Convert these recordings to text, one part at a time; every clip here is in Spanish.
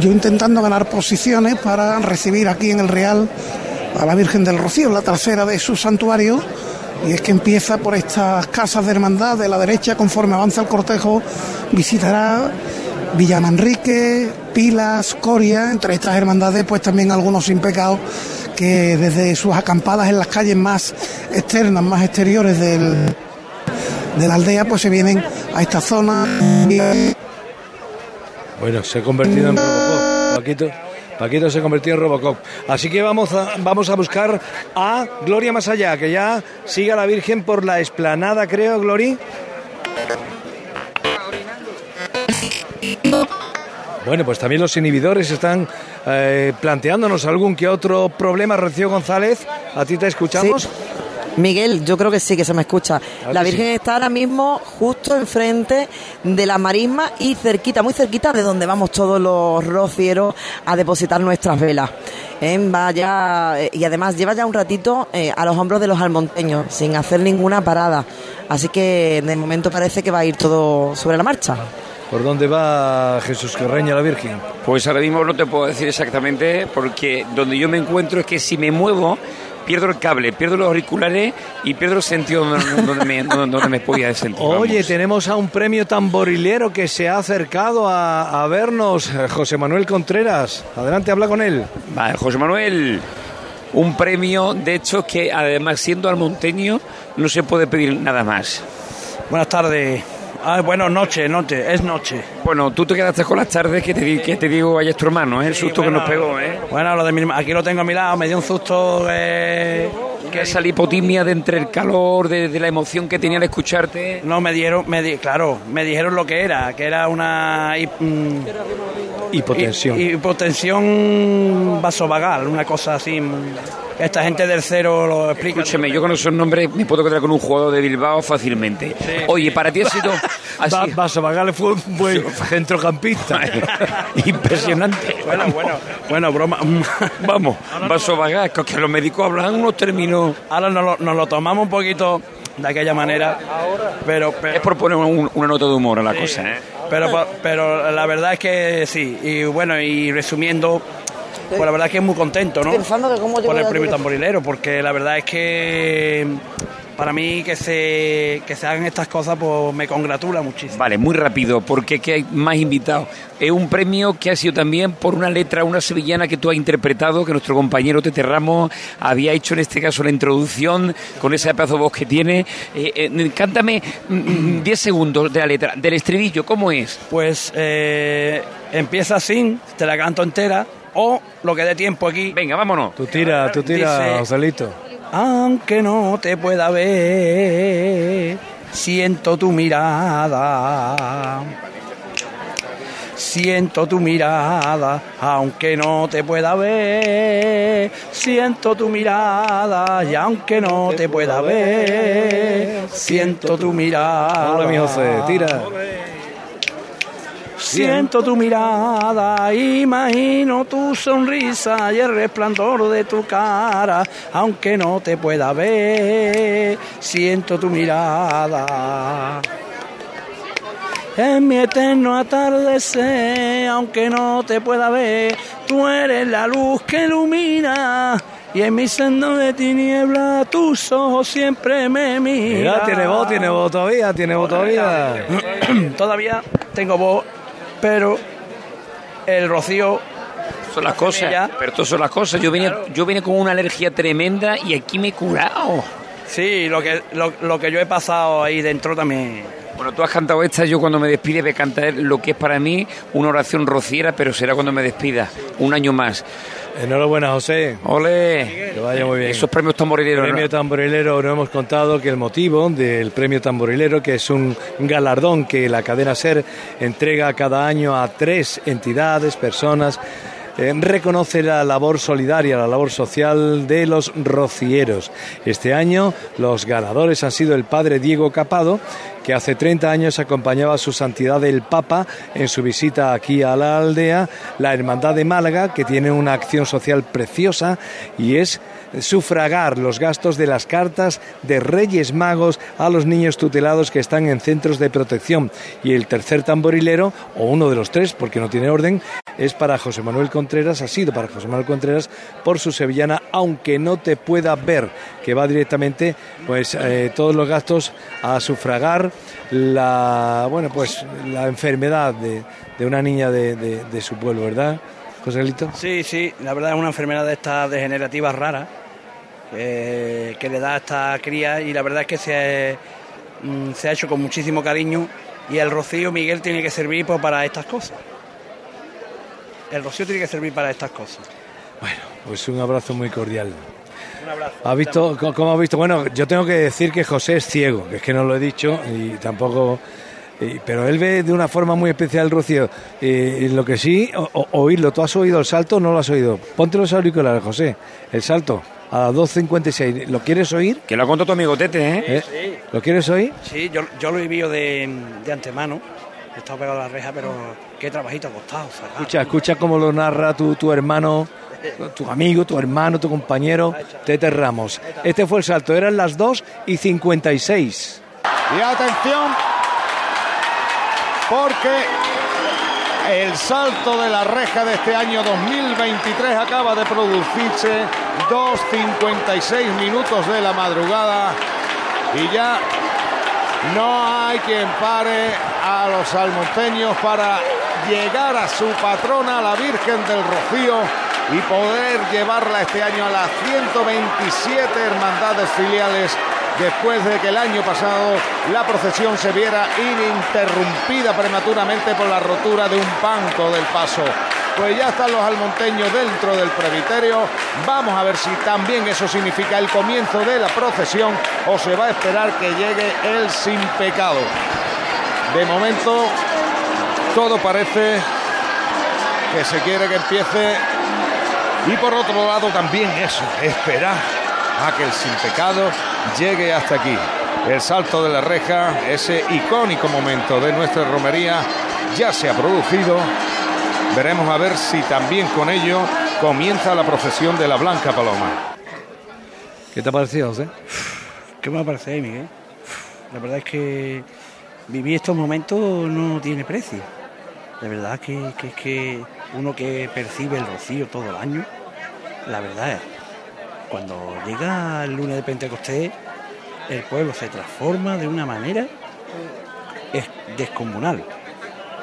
yo intentando ganar posiciones para recibir aquí en el Real a la Virgen del Rocío, la tercera de su santuario. Y es que empieza por estas casas de hermandad de la derecha, conforme avanza el cortejo, visitará Villamanrique, Pilas, Coria, entre estas hermandades, pues también algunos sin pecado que desde sus acampadas en las calles más externas, más exteriores del, de la aldea, pues se vienen a esta zona. Bueno, se ha convertido en Paquito. Paquito se ha convertido en Robocop. Así que vamos a, vamos a buscar a Gloria más allá, que ya siga la Virgen por la esplanada, creo, Gloria. Bueno, pues también los inhibidores están eh, planteándonos algún que otro problema. Rocío González, ¿a ti te escuchamos? Miguel, yo creo que sí que se me escucha. La Virgen está ahora mismo justo enfrente de la marisma y cerquita, muy cerquita de donde vamos todos los rocieros a depositar nuestras velas. ¿Eh? Vaya, eh, y además lleva ya un ratito eh, a los hombros de los almonteños, sin hacer ninguna parada. Así que de momento parece que va a ir todo sobre la marcha. ¿Por dónde va Jesús Carreña la Virgen? Pues ahora mismo no te puedo decir exactamente, porque donde yo me encuentro es que si me muevo, pierdo el cable, pierdo los auriculares y pierdo el sentido donde, me, donde me podía sentir. Oye, tenemos a un premio tamborilero que se ha acercado a, vernos, José Manuel Contreras. Adelante, habla con él. Vale, José Manuel. Un premio, de hecho, que además siendo almonteño no se puede pedir nada más. Buenas tardes. Ah, bueno, noche, noche, es noche. Bueno, tú te quedaste con las tardes que te, que te digo, es tu hermano, es ¿eh? el susto que nos pegó, ¿eh? Bueno, lo de mi, aquí lo tengo a mi lado, me dio un susto eh, que esa lipotimia de entre el calor, de, la emoción que tenía al escucharte. No, me dieron, me claro, me dijeron lo que era, que era una mm, hipotensión. hipotensión vasovagal, una cosa así. Esta gente del cero lo explica. Escúcheme, yo con esos nombres me puedo quedar con un jugador de Bilbao fácilmente. Oye, para ti ha sido. Así... Vasovagal fue un buen centrocampista. Impresionante. Bueno, bueno, bueno, broma. Vamos, Vasovagal, que los médicos hablan unos términos. Ahora nos lo, tomamos un poquito de aquella manera, pero, es por poner una nota de humor a la cosa, ¿eh? Pero, pero la verdad es que sí, y bueno, y resumiendo, pues la verdad es que es muy contento, ¿no? Por el premio tamborilero, porque la verdad es que para mí que se, que se hagan estas cosas pues me congratula muchísimo. Vale, muy rápido, porque que hay más invitados. Es un premio que ha sido también por una letra, una sevillana que tú has interpretado, que nuestro compañero Tete Ramos había hecho en este caso la introducción con ese pedazo de voz que tiene. Eh, eh, cántame 10 mm, mm, segundos de la letra, del estribillo, ¿cómo es? Pues eh, empieza así, te la canto entera, o lo que dé tiempo aquí. Venga, vámonos. Tú tira, tú tira, Joselito aunque no te pueda ver, siento tu mirada. Siento tu mirada, aunque no te pueda ver. Siento tu mirada, y aunque no te pueda ver, siento tu mirada. Hola, mi José, tira. Siento tu mirada, imagino tu sonrisa y el resplandor de tu cara, aunque no te pueda ver, siento tu mirada. En mi eterno atardecer, aunque no te pueda ver, tú eres la luz que ilumina. Y en mi sendo de tiniebla tus ojos siempre me miran. Mira, tiene voz, tiene voz todavía, tiene voz todavía. todavía tengo voz pero el rocío son las cosas, pero todas son las cosas. Yo vine, yo vine con una alergia tremenda y aquí me he curado. Sí, lo que, lo, que yo he pasado ahí dentro también. Bueno, tú has cantado esta, yo cuando me despide voy a cantar lo que es para mí una oración rociera, pero será cuando me despida, un año más. Enhorabuena, José. Ole. Que vaya muy bien. Esos premios tamborileros. Premio tamborilero, nos hemos contado que el motivo del premio tamborilero, que es un galardón que la cadena SER entrega cada año a tres entidades, personas, eh, reconoce la labor solidaria, la labor social de los rocieros. Este año los ganadores han sido el padre Diego Capado, que hace 30 años acompañaba a su santidad el Papa en su visita aquí a la aldea, la Hermandad de Málaga, que tiene una acción social preciosa y es sufragar los gastos de las cartas de Reyes Magos a los niños tutelados que están en centros de protección. Y el tercer tamborilero, o uno de los tres, porque no tiene orden, es para José Manuel Contreras, ha sido para José Manuel Contreras por su sevillana, aunque no te pueda ver, que va directamente pues eh, todos los gastos a sufragar la bueno pues la enfermedad de, una niña de, su pueblo, ¿verdad? Joselito. Sí, sí, la verdad es una enfermedad de estas degenerativas raras eh, que le da a esta cría y la verdad es que se, mm, se ha hecho con muchísimo cariño y el rocío Miguel tiene que servir pues, para estas cosas. El rocío tiene que servir para estas cosas. Bueno, pues un abrazo muy cordial. Un abrazo. ¿Ha visto, ¿Cómo ha visto? Bueno, yo tengo que decir que José es ciego, que es que no lo he dicho y tampoco... pero él ve de una forma muy especial el rocío. Y lo que sí, oírlo. ¿Tú has oído el salto o no lo has oído? Ponte los auriculares, José. El salto a las 2.56. ¿Lo quieres oír? Que lo ha contado tu amigo Tete, ¿eh? ¿Eh? Sí. ¿Lo quieres oír? Sí, yo, yo lo he vivido de, de antemano. He estado pegado a la reja, pero qué trabajito ha costado. Escucha, escucha cómo lo narra tu, tu hermano, tu amigo, tu hermano, tu compañero, Tete Ramos. Este fue el salto, eran las 2 y 56. Y atención, porque el salto de la reja de este año 2023 acaba de producirse 2.56 minutos de la madrugada. Y ya no hay quien pare a los salmonteños para llegar a su patrona, la Virgen del Rocío, y poder llevarla este año a las 127 hermandades filiales después de que el año pasado la procesión se viera ininterrumpida prematuramente por la rotura de un banco del paso. Pues ya están los almonteños dentro del presbiterio. Vamos a ver si también eso significa el comienzo de la procesión o se va a esperar que llegue el sin pecado. De momento, todo parece que se quiere que empiece. Y por otro lado también eso, esperar a que el sin pecado llegue hasta aquí. El salto de la reja, ese icónico momento de nuestra romería, ya se ha producido. Veremos a ver si también con ello comienza la procesión de la Blanca Paloma. ¿Qué te ha parecido, José? ¿Qué me ha parecido, Miguel? La verdad es que vivir estos momentos no tiene precio. De verdad que, que, que uno que percibe el rocío todo el año, la verdad es cuando llega el lunes de Pentecostés, el pueblo se transforma de una manera es descomunal,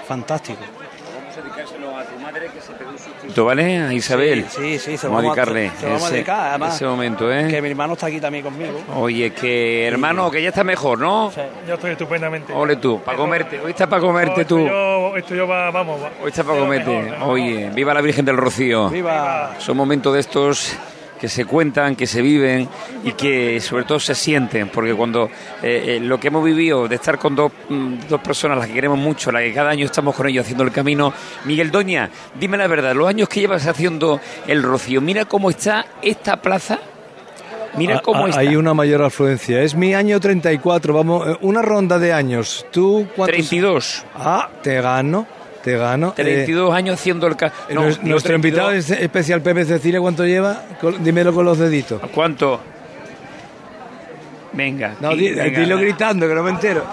fantástico. Vamos a dedicárselo a tu madre que se pegó un sustituto, ¿vale? A Isabel. Sí, sí, se vamos, a dedicarle. Se, vamos a dedicar, además. Ese momento, ¿eh? Que mi hermano está aquí también conmigo. Oye, que hermano, que ya está mejor, ¿no? Sí. Yo estoy estupendamente. Ole tú, para comerte. Hoy está para comerte tú. Yo, esto yo va, vamos. Hoy está para comerte. Oye, viva la Virgen del Rocío. Viva. Son momentos de estos que se cuentan, que se viven y que sobre todo se sienten, porque cuando eh, eh, lo que hemos vivido de estar con dos, mm, dos personas, las que queremos mucho, las que cada año estamos con ellos haciendo el camino, Miguel Doña, dime la verdad, los años que llevas haciendo el Rocío, mira cómo está esta plaza. Mira ah, cómo ah, está. Hay una mayor afluencia. Es mi año 34, vamos, eh, una ronda de años. ¿Tú cuántos? 32. Ah, te gano. Te gano. 32 eh, años haciendo el... nuestro invitado especial Pepe Cecilia, ¿cuánto lleva? Dímelo con los deditos. ¿Cuánto? Venga. No, dilo gritando, que no me entero.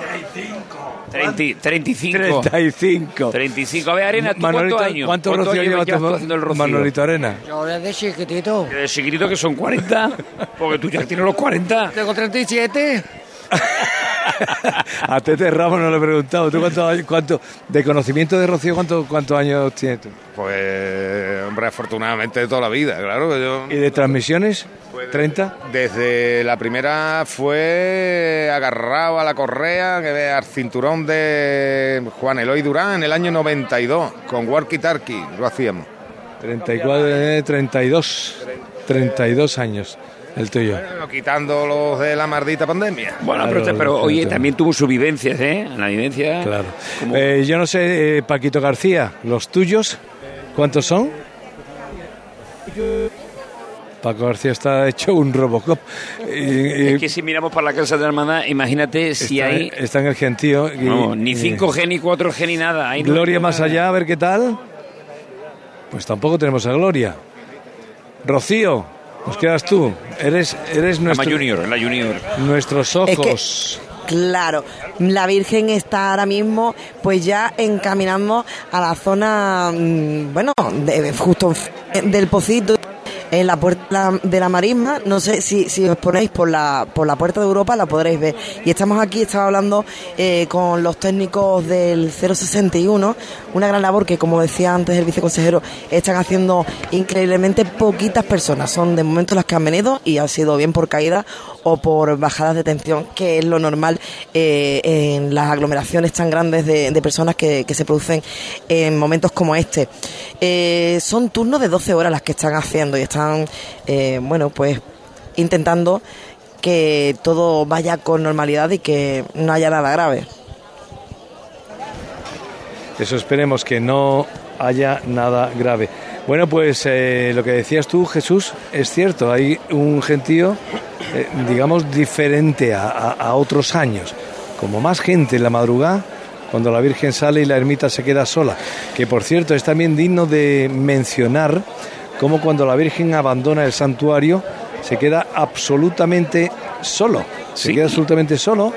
35. 35. 35. A ver, Arena, ¿tú cuántos años? ¿Cuántos ¿Cuánto rocío llevas tú haciendo el rocío? Manolito Arena. Yo desde chiquitito. ¿De chiquitito que son 40? Porque tú ya tienes los 40. Tengo 37. a Tete Ramos no le he preguntado. ¿Tú cuánto, de conocimiento de Rocío, cuántos años tienes tú? Pues, hombre, afortunadamente de toda la vida, claro. ¿Y de transmisiones? ¿30? Desde la primera fue agarrado a la correa, que al cinturón de Juan Eloy Durán en el año 92, con Walkie Tarki, lo hacíamos. 34, 32, 32 años el tuyo. quitando los de la maldita pandemia. Bueno, pero, oye, también tuvo sus vivencias, ¿eh? La vivencia. Claro. Eh, yo no sé, eh, Paquito García, ¿los tuyos cuántos son? Paco García está hecho un Robocop. es que si miramos para la casa de la hermandad, imagínate si hay. Está en el gentío. ni 5G, ni 4G, ni nada. Gloria más allá, a ver qué tal. Pues tampoco tenemos a Gloria. Rocío, nos quedas tú. Eres, eres nuestro. La junior, la junior. Nuestros ojos. Claro, la Virgen está ahora mismo pues ya encaminando a la zona, mm, bueno, de, justo del Pocito en la puerta de la marisma. No sé si, si os ponéis por la, por la puerta de Europa, la podréis ver. Y estamos aquí, estaba hablando eh, con los técnicos del 061, una gran labor que, como decía antes el viceconsejero, están haciendo increíblemente poquitas personas. Son de momento las que han venido y ha sido bien por caída o por bajadas de tensión, que es lo normal eh, en las aglomeraciones tan grandes de, personas que, se producen en momentos como este. Eh, son turnos de 12 horas las que están haciendo y están, eh, bueno, pues intentando que todo vaya con normalidad y que no haya nada grave. Eso esperemos que no haya nada grave. Bueno, pues lo que decías tú, Jesús, es cierto, hay un gentío eh, digamos, diferente a, otros años. Como más gente en la madrugada, cuando la Virgen sale y la ermita se queda sola. Que por cierto es también digno de mencionar como cuando la Virgen abandona el santuario se queda absolutamente solo. Se queda absolutamente solo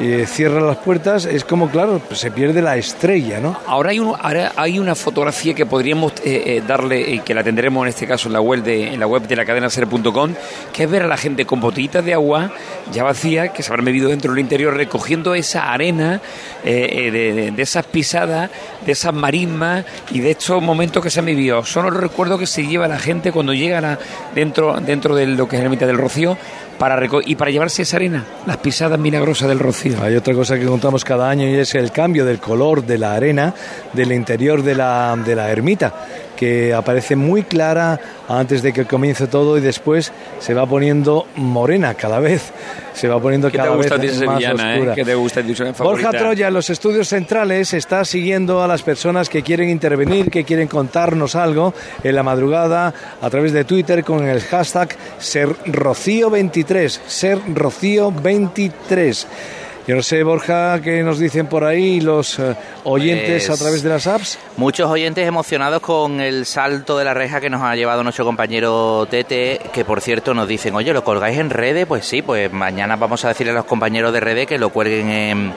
y cierra las puertas, es como, claro, se pierde la estrella, ¿no? Ahora hay, un, ahora hay una fotografía que podríamos eh, eh, darle, y que la tendremos en este caso en la web de, en la, web de la cadena ser.com, que es ver a la gente con botellitas de agua ya vacía, que se habrán bebido dentro del interior, recogiendo esa arena eh, de, esas pisadas, de esas marismas y de estos momentos que se han vivido. Son los recuerdos que se lleva la gente cuando llega dentro, dentro de lo que es la mitad del Rocío para y para llevarse esa arena, las pisadas milagrosas del rocío. Hay otra cosa que contamos cada año y es el cambio del color de la arena del interior de la, de la ermita que aparece muy clara antes de que comience todo y después se va poniendo morena cada vez. Se va poniendo cada vez más oscura. Eh? ¿Qué te gusta Borja Troya en los estudios centrales está siguiendo a las personas que quieren intervenir, que quieren contarnos algo en la madrugada a través de Twitter con el hashtag SerRocío23. SerRocío23. Yo no sé, Borja, ¿qué nos dicen por ahí los eh, oyentes a pues través de las apps? Muchos oyentes emocionados con el salto de la reja que nos ha llevado nuestro compañero Tete, que por cierto nos dicen, oye, ¿lo colgáis en redes? Pues sí, pues mañana vamos a decirle a los compañeros de redes que lo cuelguen en,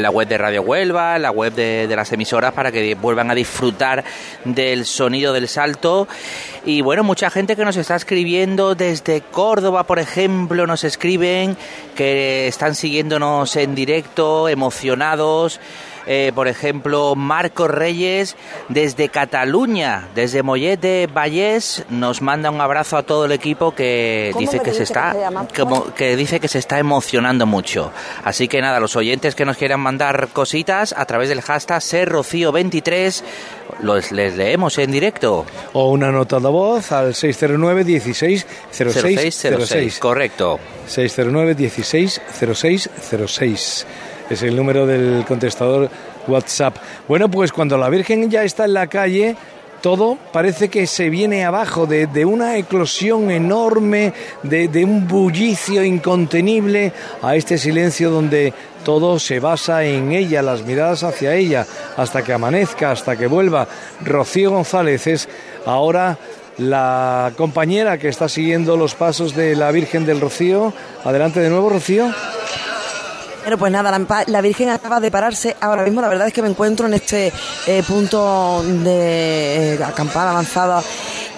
la web de Radio Huelva, en la web de, de las emisoras, para que vuelvan a disfrutar del sonido del salto. Y bueno, mucha gente que nos está escribiendo desde Córdoba, por ejemplo, nos escriben que están siguiéndonos en directo, emocionados. Eh, por ejemplo, Marco Reyes desde Cataluña, desde Mollet de Vallés, nos manda un abrazo a todo el equipo que dice que se está que dice que se está emocionando mucho. Así que nada, los oyentes que nos quieran mandar cositas a través del hashtag serrocío23 los les leemos en directo. O una nota de voz al 609 16 06 Correcto. 609 16 06 es el número del contestador WhatsApp. Bueno, pues cuando la Virgen ya está en la calle, todo parece que se viene abajo de, una eclosión enorme, de, de, un bullicio incontenible, a este silencio donde todo se basa en ella, las miradas hacia ella, hasta que amanezca, hasta que vuelva. Rocío González es ahora la compañera que está siguiendo los pasos de la Virgen del Rocío. Adelante de nuevo, Rocío. Bueno, pues nada, la, Virgen acaba de pararse. Ahora mismo la verdad es que me encuentro en este eh, punto de eh, acampada avanzada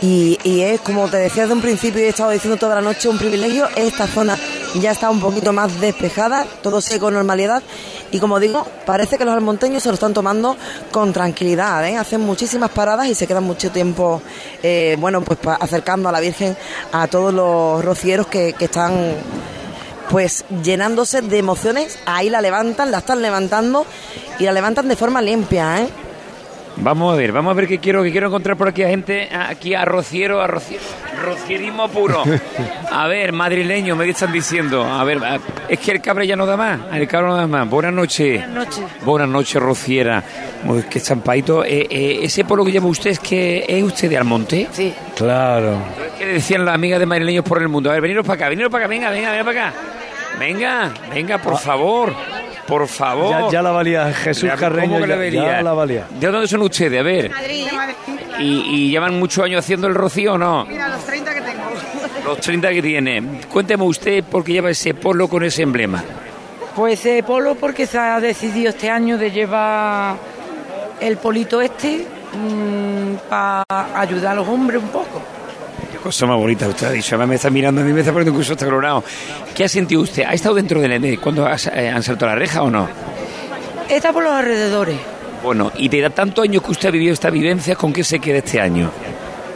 y, es, como te decía desde un principio y he estado diciendo toda la noche, un privilegio. Esta zona ya está un poquito más despejada, todo sigue con normalidad y como digo, parece que los almonteños se lo están tomando con tranquilidad, ¿eh? hacen muchísimas paradas y se quedan mucho tiempo, bueno, pues acercando a la Virgen a todos los rocieros que, que están pues llenándose de emociones, ahí la levantan, la están levantando y la levantan de forma limpia, ¿eh? Vamos a ver, vamos a ver qué quiero, qué quiero encontrar por aquí a gente, aquí a Rociero, a Rociero, Rocierismo puro. A ver, madrileño, me están diciendo. A ver, es que el cabre ya no da más, el cabre no da más. Buenas noches. Buenas noches. Buenas noches, Rociera. Pues que champadito. Eh, eh, ese pueblo que llama usted es que es usted de Almonte. Sí. Claro. ¿Qué decían las amigas de madrileños por el mundo? A ver, veniros para acá, veniros para acá, venga, venga, venga para acá. Venga, venga, por ah. favor. Por favor. Ya, la valía Jesús Carreño. ya, la valía. ¿De dónde son ustedes? A ver. Madrid. ¿Y, llevan muchos años haciendo el rocío o no? Mira, los 30 que tengo. Los 30 que tiene. Cuénteme usted por qué lleva ese polo con ese emblema. Pues ese polo porque se ha decidido este año de llevar el polito este mm, para ayudar a los hombres un poco. Cosa más bonita usted ha dicho. Además me está mirando a mí, me está poniendo incluso hasta colorado. ¿Qué ha sentido usted? ¿Ha estado dentro del ENE cuando has- eh, han saltado la reja o no? Está por los alrededores. Bueno, y de tantos años que usted ha vivido esta vivencia, ¿con qué se queda este año?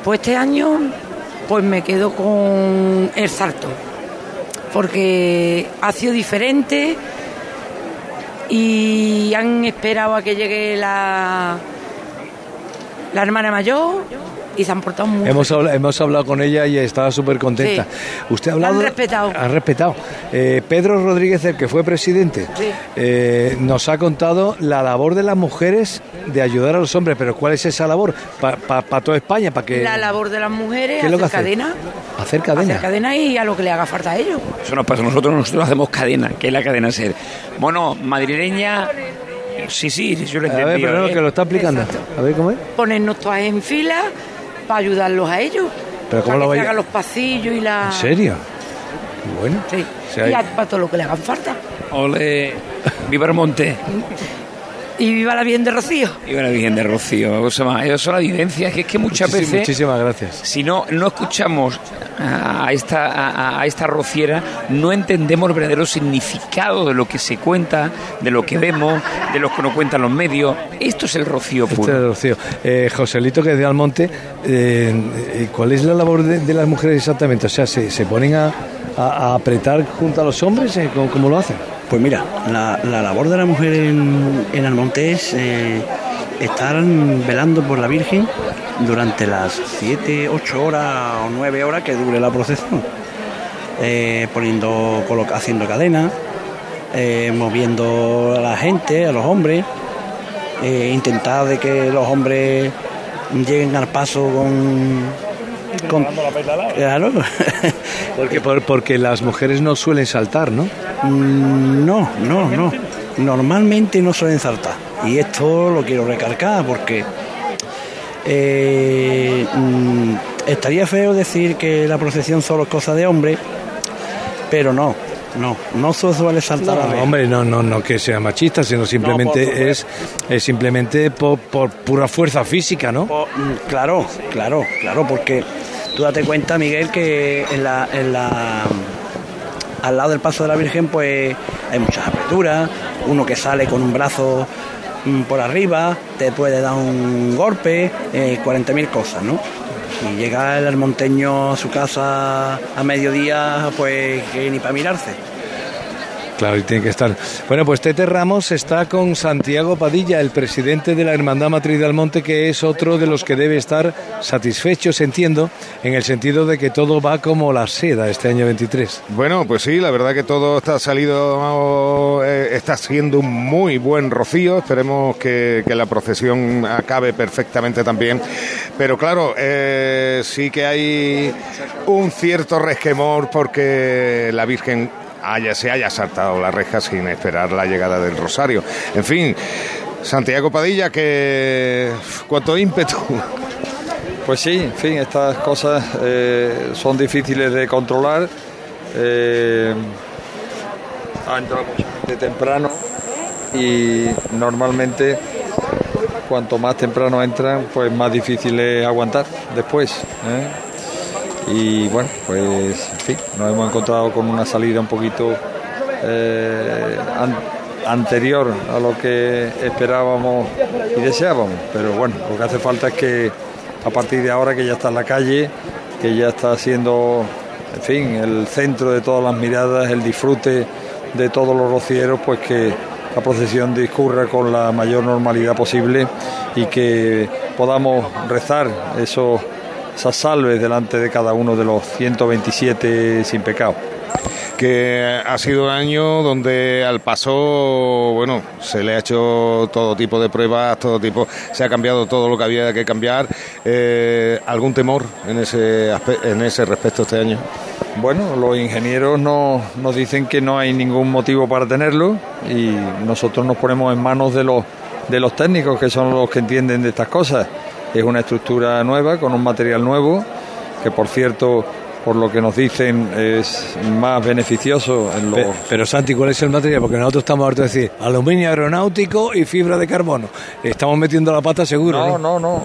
Pues este año pues me quedo con el salto. Porque ha sido diferente y han esperado a que llegue la, la hermana mayor y se han portado muy Hemos hablado, hemos hablado con ella y estaba súper contenta. Usted ha hablado. Han respetado. Ha respetado. Eh, Pedro Rodríguez, el que fue presidente, Sí. eh, nos ha contado la labor de las mujeres de ayudar a los hombres. Pero ¿cuál es esa labor? Para toda España, para que. La labor de las mujeres, ¿Qué es lo que hacer hace? cadena. Hacer cadena. Hacer cadena y a lo que le haga falta a ellos. Eso nos pasa nosotros, nosotros hacemos cadena, que es la cadena ser. Bueno, madrileña, sí, sí, yo lo he A ver, pero no, ¿eh? que lo está explicando. A ver cómo es. Ponernos todas en fila para ayudarlos a ellos. Pero ¿cómo para lo que hagan los pasillos y la... ¿En serio? Bueno. Sí. O sea, y a- para todo lo que le hagan falta. Ole, viva el monte. Y viva la bien de Rocío. Viva la Virgen de Rocío. Cosa más. Esas son las vivencias que es que muchas Muchísimas- veces... Muchísimas gracias. Si no, no escuchamos a esta, a, a esta rociera, no entendemos el verdadero significado de lo que se cuenta, de lo que vemos, de lo que nos cuentan los medios. Esto es el rocío Este puro. es Rocío. Eh, Joselito, que es de Almonte, eh, eh, ¿cuál es la labor de, de las mujeres exactamente? O sea, ¿se, se ponen a, a- a apretar junto a los hombres? Eh, ¿Cómo, cómo lo hacen? Pues mira, la, la labor de la mujer en, en Almonte es eh, estar velando por la Virgen durante las 7, 8 horas o 9 horas que dure la procesión. Eh, poniendo, haciendo cadena, eh, moviendo a la gente, a los hombres, eh, intentar de que los hombres lleguen al paso con... con claro. Porque, por- porque las mujeres no suelen saltar, ¿no? Mm, No, no, no. Normalmente no suelen saltar. Y esto lo quiero recalcar porque eh, mm, estaría feo decir que la procesión solo es cosa de hombre, pero no, no, no suele saltar a No, ver. hombre, no, no, no que sea machista, sino simplemente No, es, es simplemente por, por pura fuerza física, ¿no? Mm, Claro, claro, claro, porque tú date cuenta, Miguel, que en la, en la, al lado del paso de la Virgen, pues hay muchas aperturas, uno que sale con un brazo mm, por arriba, te puede dar un golpe, eh, 40.000 cosas, ¿no? Y llega el almonteño a su casa a mediodía, pues que ni para mirarse. Claro, y tiene que estar. Bueno, pues Tete Ramos está con Santiago Padilla, el presidente de la Hermandad Matriz de Almonte, que es otro de los que debe estar satisfechos, entiendo, en el sentido de que todo va como la seda este año 23. Bueno, pues sí, la verdad que todo está salido, eh, está siendo un muy buen rocío. Esperemos que, que la procesión acabe perfectamente también. Pero claro, eh, sí que hay un cierto resquemor porque la Virgen haya, se haya saltado la reja sin esperar la llegada del Rosario. En fin, Santiago Padilla, que cuánto ímpetu. Pues sí, en fin, estas cosas eh, son difíciles de controlar. Eh, ha entrado gente temprano y normalmente cuanto más temprano entran, pues más difícil es aguantar después. ¿eh? Y bueno, pues en fin, nos hemos encontrado con una salida un poquito eh, an- anterior a lo que esperábamos y deseábamos. Pero bueno, lo que hace falta es que a partir de ahora que ya está en la calle, que ya está siendo, en fin, el centro de todas las miradas, el disfrute de todos los rocieros, pues que la procesión discurra con la mayor normalidad posible y que podamos rezar esos, esas salves delante de cada uno de los 127 sin pecado. que ha sido un año donde al paso, bueno, se le ha hecho todo tipo de pruebas, todo tipo, se ha cambiado todo lo que había que cambiar. Eh, ¿Algún temor en ese, en ese respecto este año? Bueno, los ingenieros nos, nos dicen que no hay ningún motivo para tenerlo y nosotros nos ponemos en manos de los, de los técnicos que son los que entienden de estas cosas. Es una estructura nueva, con un material nuevo, que por cierto por lo que nos dicen es más beneficioso en los... Pero, Santi, ¿cuál es el material? Porque nosotros estamos ahorita decir aluminio aeronáutico y fibra de carbono. Estamos metiendo la pata seguro. No, no, no.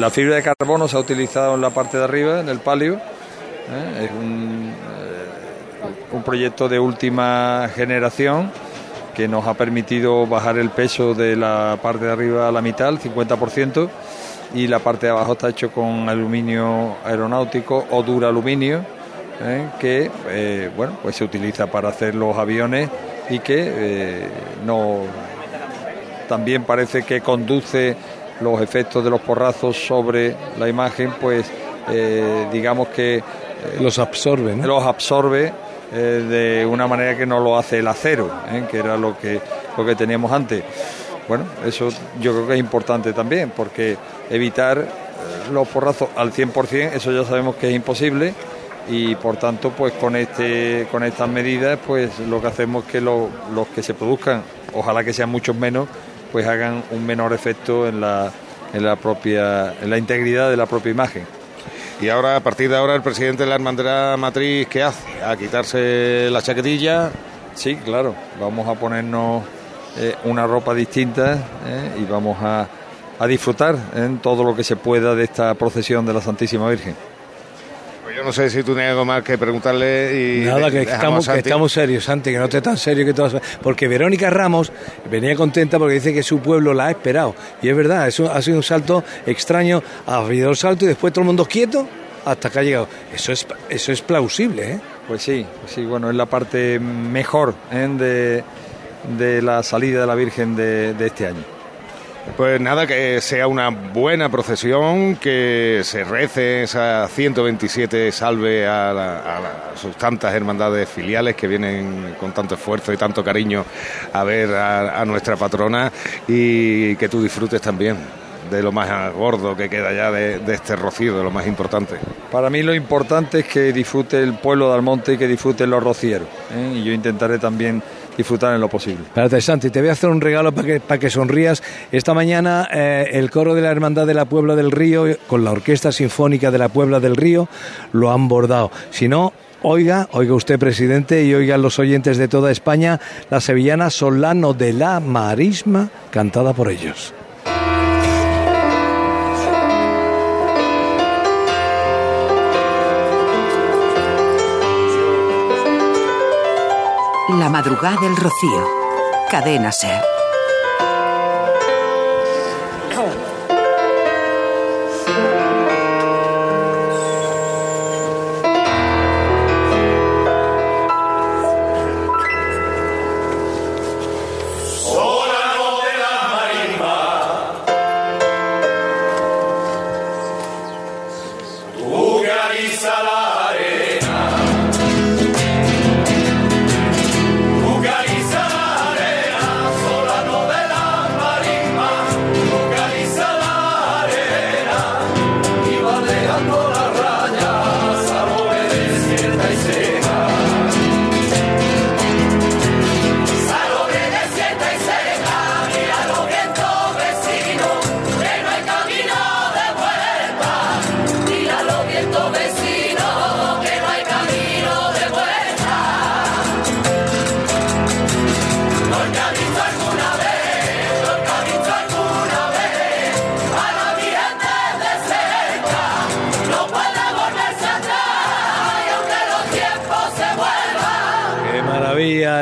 la fibra de carbono se ha utilizado en la parte de arriba, en el palio. ¿eh? Es un, eh, un proyecto de última generación que nos ha permitido bajar el peso de la parte de arriba a la mitad, el 50% y la parte de abajo está hecho con aluminio aeronáutico o dura aluminio ¿eh? que eh, bueno pues se utiliza para hacer los aviones y que eh, no también parece que conduce los efectos de los porrazos sobre la imagen pues digamos que los absorbe los absorbe de una manera que no lo hace el acero que era lo que lo que teníamos antes bueno, eso yo creo que es importante también, porque evitar eh, los porrazos al 100%, eso ya sabemos que es imposible y por tanto pues con este con estas medidas pues lo que hacemos es que los que se produzcan ojalá que sean muchos menos pues hagan un menor efecto en la en la propia en la integridad de la propia imagen. Y ahora a partir de ahora el presidente de la hermandad matriz qué hace a quitarse la chaquetilla sí claro vamos a ponernos eh, una ropa distinta eh, y vamos a, a disfrutar en todo lo que se pueda de esta procesión de la Santísima Virgen. Pues yo no sé si tú tienes algo más que preguntarle y nada que estamos, que estamos serios Santi que no esté tan serio que todas porque Verónica Ramos venía contenta porque dice que su pueblo la ha esperado y es verdad eso ha sido un salto extraño ha habido el salto y después todo el mundo quieto hasta que ha llegado eso es eso es plausible ¿eh? pues sí pues sí bueno es la parte mejor ¿eh? de de la salida de la Virgen de, este año. Pues nada, que sea una buena procesión, que se rece esa 127 salve a, sus tantas hermandades filiales que vienen con tanto esfuerzo y tanto cariño a ver a, nuestra patrona y que tú disfrutes también de lo más gordo que queda ya de, este rocío, de lo más importante. Para mí lo importante es que disfrute el pueblo de Almonte y que disfruten los rocieros. ¿eh? Y yo intentaré también disfrutar en lo posible. Espérate, Santi, te voy a hacer un regalo para que, para que sonrías. Esta mañana eh, el coro de la Hermandad de la Puebla del Río con la Orquesta Sinfónica de la Puebla del Río lo han bordado. Si no, Oiga, oiga usted, presidente, y oigan los oyentes de toda España, la sevillana Solano de la Marisma, cantada por ellos. Madrugada del rocío. Cadena Ser.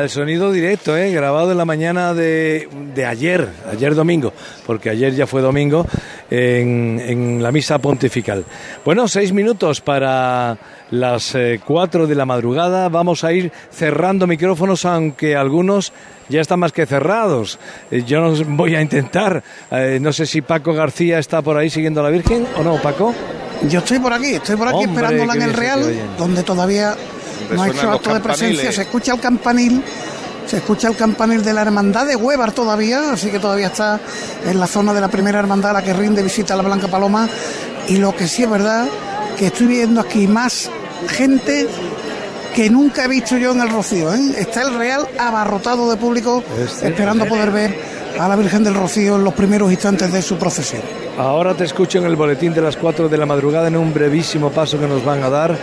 El sonido directo, ¿eh? grabado en la mañana de, de, ayer, ayer domingo, porque ayer ya fue domingo, en, en la misa pontifical. Bueno, seis minutos para las eh, cuatro de la madrugada. Vamos a ir cerrando micrófonos, aunque algunos ya están más que cerrados. Eh, yo no voy a intentar. Eh, no sé si Paco García está por ahí siguiendo a la Virgen o no, Paco. Yo estoy por aquí, estoy por aquí esperándola en el Real, donde todavía no ha hecho acto de presencia, se escucha el campanil, se escucha el campanil de la hermandad de Huevar todavía, así que todavía está en la zona de la primera hermandad a la que rinde visita a la Blanca Paloma. Y lo que sí es verdad, que estoy viendo aquí más gente que nunca he visto yo en el Rocío. ¿eh? Está el Real abarrotado de público esperando poder ver a la Virgen del Rocío en los primeros instantes de su procesión. Ahora te escucho en el boletín de las 4 de la madrugada en un brevísimo paso que nos van a dar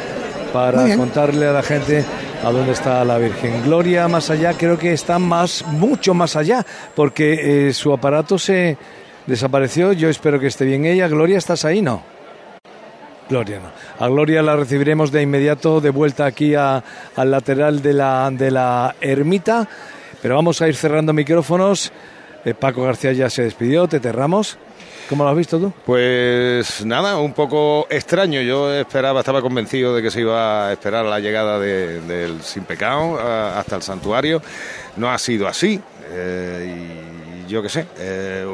para contarle a la gente a dónde está la Virgen. Gloria más allá, creo que está más, mucho más allá, porque eh, su aparato se desapareció. Yo espero que esté bien ella. Gloria, ¿estás ahí? No. Gloria no. A Gloria la recibiremos de inmediato de vuelta aquí al lateral de la, de la ermita. Pero vamos a ir cerrando micrófonos. Eh, Paco García ya se despidió, te Ramos. ¿Cómo lo has visto tú? Pues nada, un poco extraño. Yo esperaba, estaba convencido de que se iba a esperar la llegada del Sin Pecado hasta el santuario. No ha sido así. Eh, yo qué sé, eh,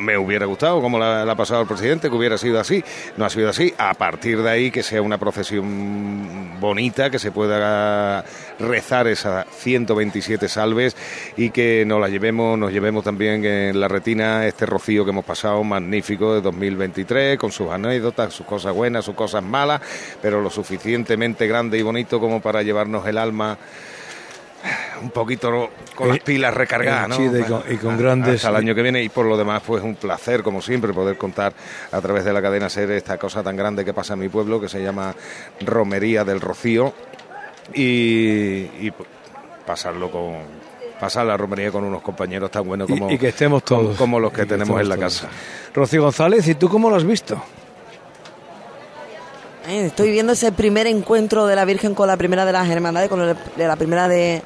me hubiera gustado, como la, ha pasado al presidente, que hubiera sido así. No ha sido así. A partir de ahí, que sea una procesión bonita, que se pueda rezar esas 127 salves y que nos la llevemos, nos llevemos también en la retina este rocío que hemos pasado magnífico de 2023, con sus anécdotas, sus cosas buenas, sus cosas malas, pero lo suficientemente grande y bonito como para llevarnos el alma un poquito con las eh, pilas recargadas, ¿no? Sí, y, con, grandes... Hasta el año que viene y por lo demás pues un placer, como siempre, poder contar a través de la cadena SER esta cosa tan grande que pasa en mi pueblo, que se llama Romería del Rocío y, pasarlo con... Pasar la romería con unos compañeros tan buenos como, y, que estemos todos como, los que, tenemos en la casa. Rocío González, ¿y tú cómo lo has visto? Eh, estoy viendo ese primer encuentro de la Virgen con la primera de las hermandades, con la primera de,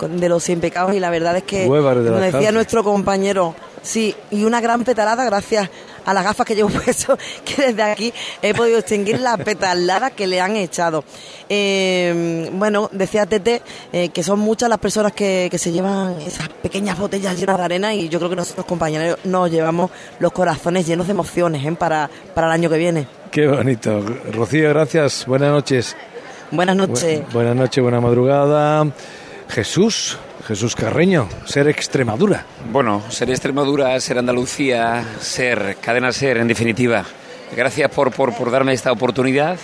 de los 100 pecados y la verdad es que, como decía nuestro compañero, sí, y una gran petalada gracias a las gafas que llevo puesto, que desde aquí he podido distinguir la petalada que le han echado. Eh, bueno, decía Tete eh, que son muchas las personas que, que, se llevan esas pequeñas botellas llenas de arena y yo creo que nosotros compañeros nos llevamos los corazones llenos de emociones ¿eh? para, para el año que viene. Qué bonito. Rocío, gracias. Buenas noches. Buenas noches. buenas noches, buena madrugada. Jesús, Jesús Carreño, ser Extremadura. Bueno, ser Extremadura, ser Andalucía, ser cadena ser, en definitiva. Gracias por, por, darme esta oportunidad,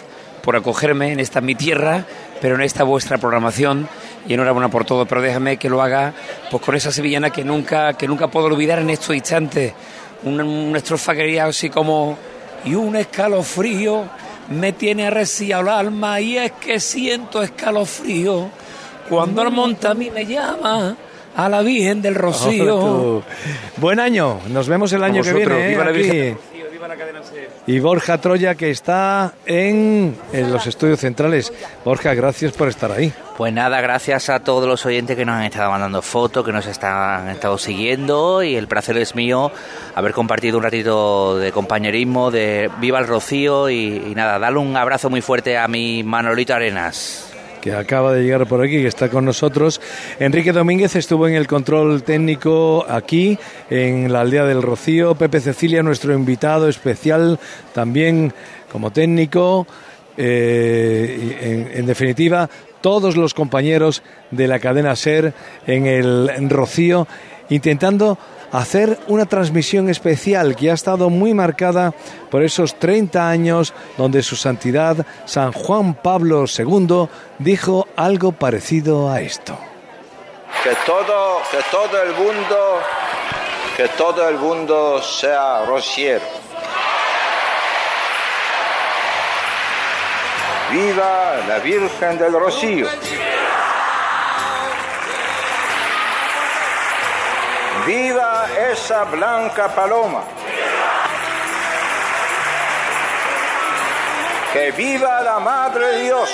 por acogerme en esta mi tierra, pero en esta vuestra programación. Y enhorabuena por todo, pero déjame que lo haga pues con esa sevillana que nunca, que nunca puedo olvidar en estos instantes. Una, una estrofa así como y un escalofrío me tiene arreciado el alma y es que siento escalofrío cuando el monta a mí me llama a la Virgen del Rocío. Buen año, nos vemos el año que viene. Viva Y Borja Troya que está en, en, los estudios centrales. Borja, gracias por estar ahí. Pues nada, gracias a todos los oyentes que nos han estado mandando fotos, que nos han estado siguiendo y el placer es mío haber compartido un ratito de compañerismo, de Viva el Rocío y, y nada, darle un abrazo muy fuerte a mi Manolito Arenas que acaba de llegar por aquí, que está con nosotros. Enrique Domínguez estuvo en el control técnico aquí, en la aldea del Rocío. Pepe Cecilia, nuestro invitado especial, también como técnico. Eh, en, definitiva, todos los compañeros de la cadena SER en el Rocío, intentando hacer una transmisión especial que ha estado muy marcada por esos 30 años donde su santidad San Juan Pablo II dijo algo parecido a esto. Que todo, que todo el mundo, que todo el mundo sea rociero. Viva la Virgen del Rocío. Viva esa blanca paloma. Que viva la Madre de Dios.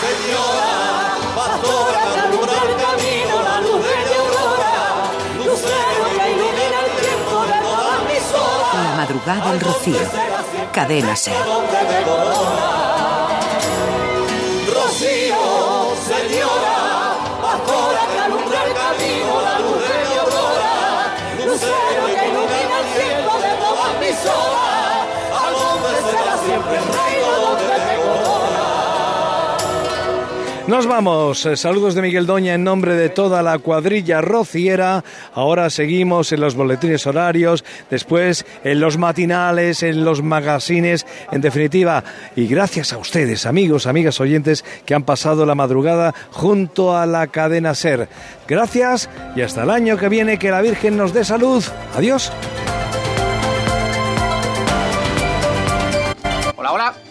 Señora, pastora, alumbra el camino, la luz de la aurora, lucero que ilumina el tiempo de todas mis horas. La madrugada del rocío, cadena ser. Nos vamos. Eh, saludos de Miguel Doña en nombre de toda la cuadrilla rociera. Ahora seguimos en los boletines horarios, después en los matinales, en los magazines, en definitiva. Y gracias a ustedes, amigos, amigas oyentes, que han pasado la madrugada junto a la cadena Ser. Gracias y hasta el año que viene, que la Virgen nos dé salud. Adiós. Hola, hola.